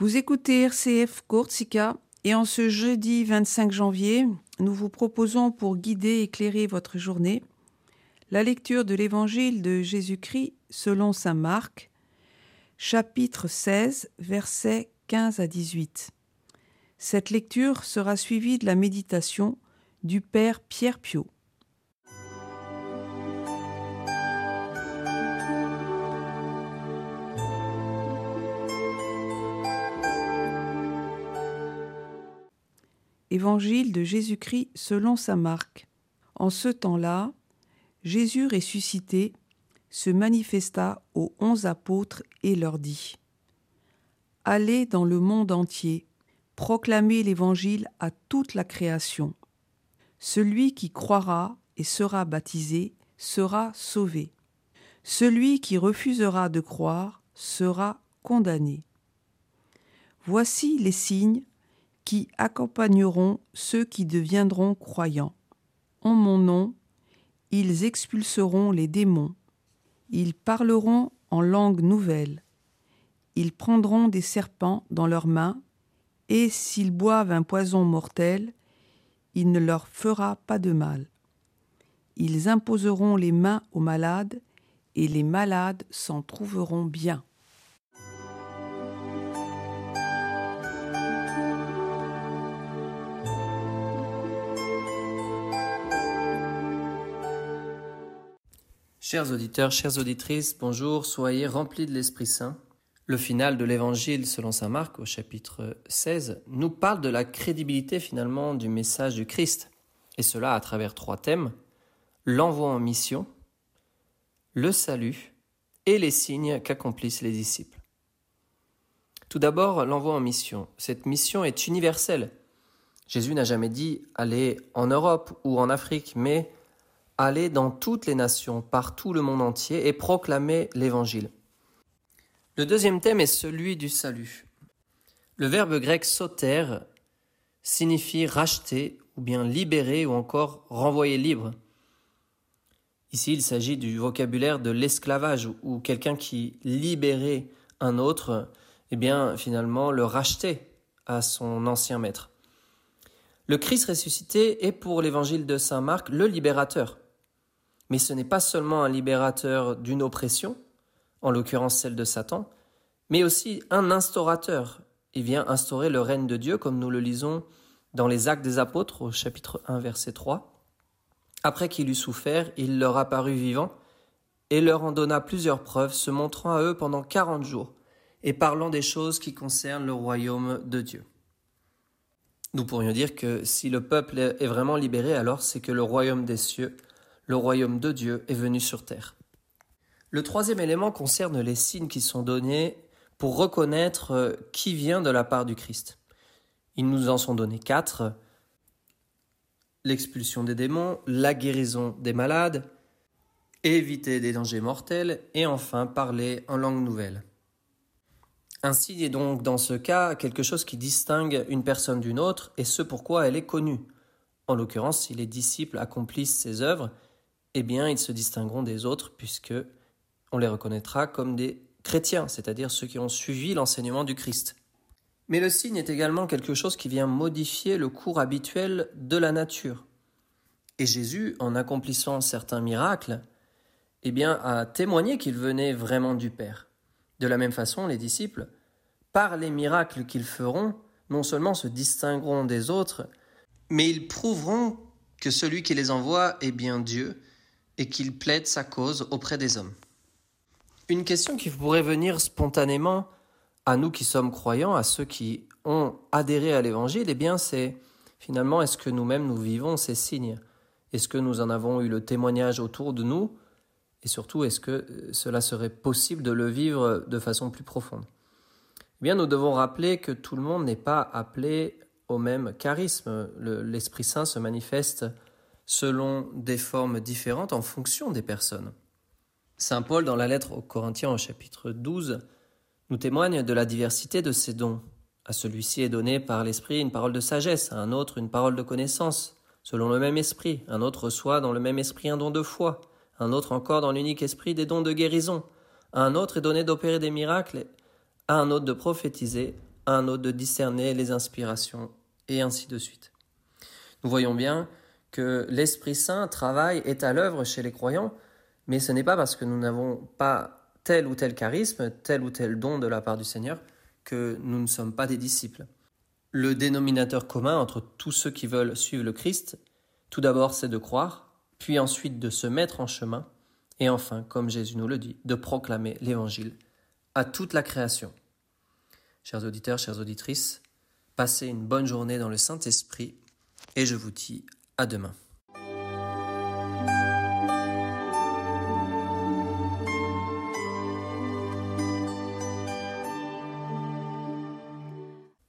Vous écoutez RCF Courtsica et en ce jeudi 25 janvier, nous vous proposons pour guider et éclairer votre journée la lecture de l'Évangile de Jésus-Christ selon Saint Marc, chapitre 16, versets 15 à 18. Cette lecture sera suivie de la méditation du Père Pierre Piot. Évangile de Jésus-Christ selon Saint Marc. En ce temps-là, Jésus ressuscité se manifesta aux onze apôtres et leur dit Allez dans le monde entier, proclamez l'Évangile à toute la création. Celui qui croira et sera baptisé sera sauvé. Celui qui refusera de croire sera condamné. Voici les signes qui accompagneront ceux qui deviendront croyants. En mon nom, ils expulseront les démons, ils parleront en langue nouvelle, ils prendront des serpents dans leurs mains, et s'ils boivent un poison mortel, il ne leur fera pas de mal. Ils imposeront les mains aux malades, et les malades s'en trouveront bien. Chers auditeurs, chères auditrices, bonjour, soyez remplis de l'Esprit Saint. Le final de l'Évangile selon Saint Marc au chapitre 16 nous parle de la crédibilité finalement du message du Christ, et cela à travers trois thèmes, l'envoi en mission, le salut et les signes qu'accomplissent les disciples. Tout d'abord, l'envoi en mission. Cette mission est universelle. Jésus n'a jamais dit aller en Europe ou en Afrique, mais aller dans toutes les nations, par tout le monde entier, et proclamer l'Évangile. Le deuxième thème est celui du salut. Le verbe grec soter signifie racheter, ou bien libérer, ou encore renvoyer libre. Ici, il s'agit du vocabulaire de l'esclavage, où quelqu'un qui libérait un autre, eh bien, finalement, le rachetait à son ancien maître. Le Christ ressuscité est pour l'évangile de Saint Marc le libérateur. Mais ce n'est pas seulement un libérateur d'une oppression, en l'occurrence celle de Satan, mais aussi un instaurateur. Il vient instaurer le règne de Dieu, comme nous le lisons dans les Actes des Apôtres au chapitre 1 verset 3. Après qu'il eut souffert, il leur apparut vivant et leur en donna plusieurs preuves, se montrant à eux pendant quarante jours et parlant des choses qui concernent le royaume de Dieu. Nous pourrions dire que si le peuple est vraiment libéré, alors c'est que le royaume des cieux le royaume de Dieu est venu sur terre. Le troisième élément concerne les signes qui sont donnés pour reconnaître euh, qui vient de la part du Christ. Ils nous en sont donnés quatre. L'expulsion des démons, la guérison des malades, éviter des dangers mortels et enfin parler en langue nouvelle. Un signe est donc dans ce cas quelque chose qui distingue une personne d'une autre et ce pourquoi elle est connue. En l'occurrence, si les disciples accomplissent ces œuvres, eh bien, ils se distingueront des autres puisque on les reconnaîtra comme des chrétiens, c'est-à-dire ceux qui ont suivi l'enseignement du Christ. Mais le signe est également quelque chose qui vient modifier le cours habituel de la nature. Et Jésus, en accomplissant certains miracles, eh bien, a témoigné qu'il venait vraiment du Père. De la même façon, les disciples, par les miracles qu'ils feront, non seulement se distingueront des autres, mais ils prouveront que celui qui les envoie est bien Dieu et qu'il plaide sa cause auprès des hommes. Une question qui pourrait venir spontanément à nous qui sommes croyants, à ceux qui ont adhéré à l'évangile, eh bien c'est finalement est-ce que nous-mêmes nous vivons ces signes? Est-ce que nous en avons eu le témoignage autour de nous? Et surtout, est-ce que cela serait possible de le vivre de façon plus profonde? Eh bien, nous devons rappeler que tout le monde n'est pas appelé au même charisme. L'Esprit Saint se manifeste selon des formes différentes en fonction des personnes. Saint Paul, dans la lettre aux Corinthiens au chapitre 12, nous témoigne de la diversité de ses dons. À celui-ci est donné par l'Esprit une parole de sagesse, à un autre une parole de connaissance, selon le même Esprit, un autre reçoit dans le même Esprit un don de foi, un autre encore dans l'unique Esprit des dons de guérison, à un autre est donné d'opérer des miracles, à un autre de prophétiser, à un autre de discerner les inspirations, et ainsi de suite. Nous voyons bien que l'Esprit Saint travaille, est à l'œuvre chez les croyants, mais ce n'est pas parce que nous n'avons pas tel ou tel charisme, tel ou tel don de la part du Seigneur, que nous ne sommes pas des disciples. Le dénominateur commun entre tous ceux qui veulent suivre le Christ, tout d'abord c'est de croire, puis ensuite de se mettre en chemin, et enfin, comme Jésus nous le dit, de proclamer l'Évangile à toute la création. Chers auditeurs, chères auditrices, passez une bonne journée dans le Saint-Esprit, et je vous dis à demain.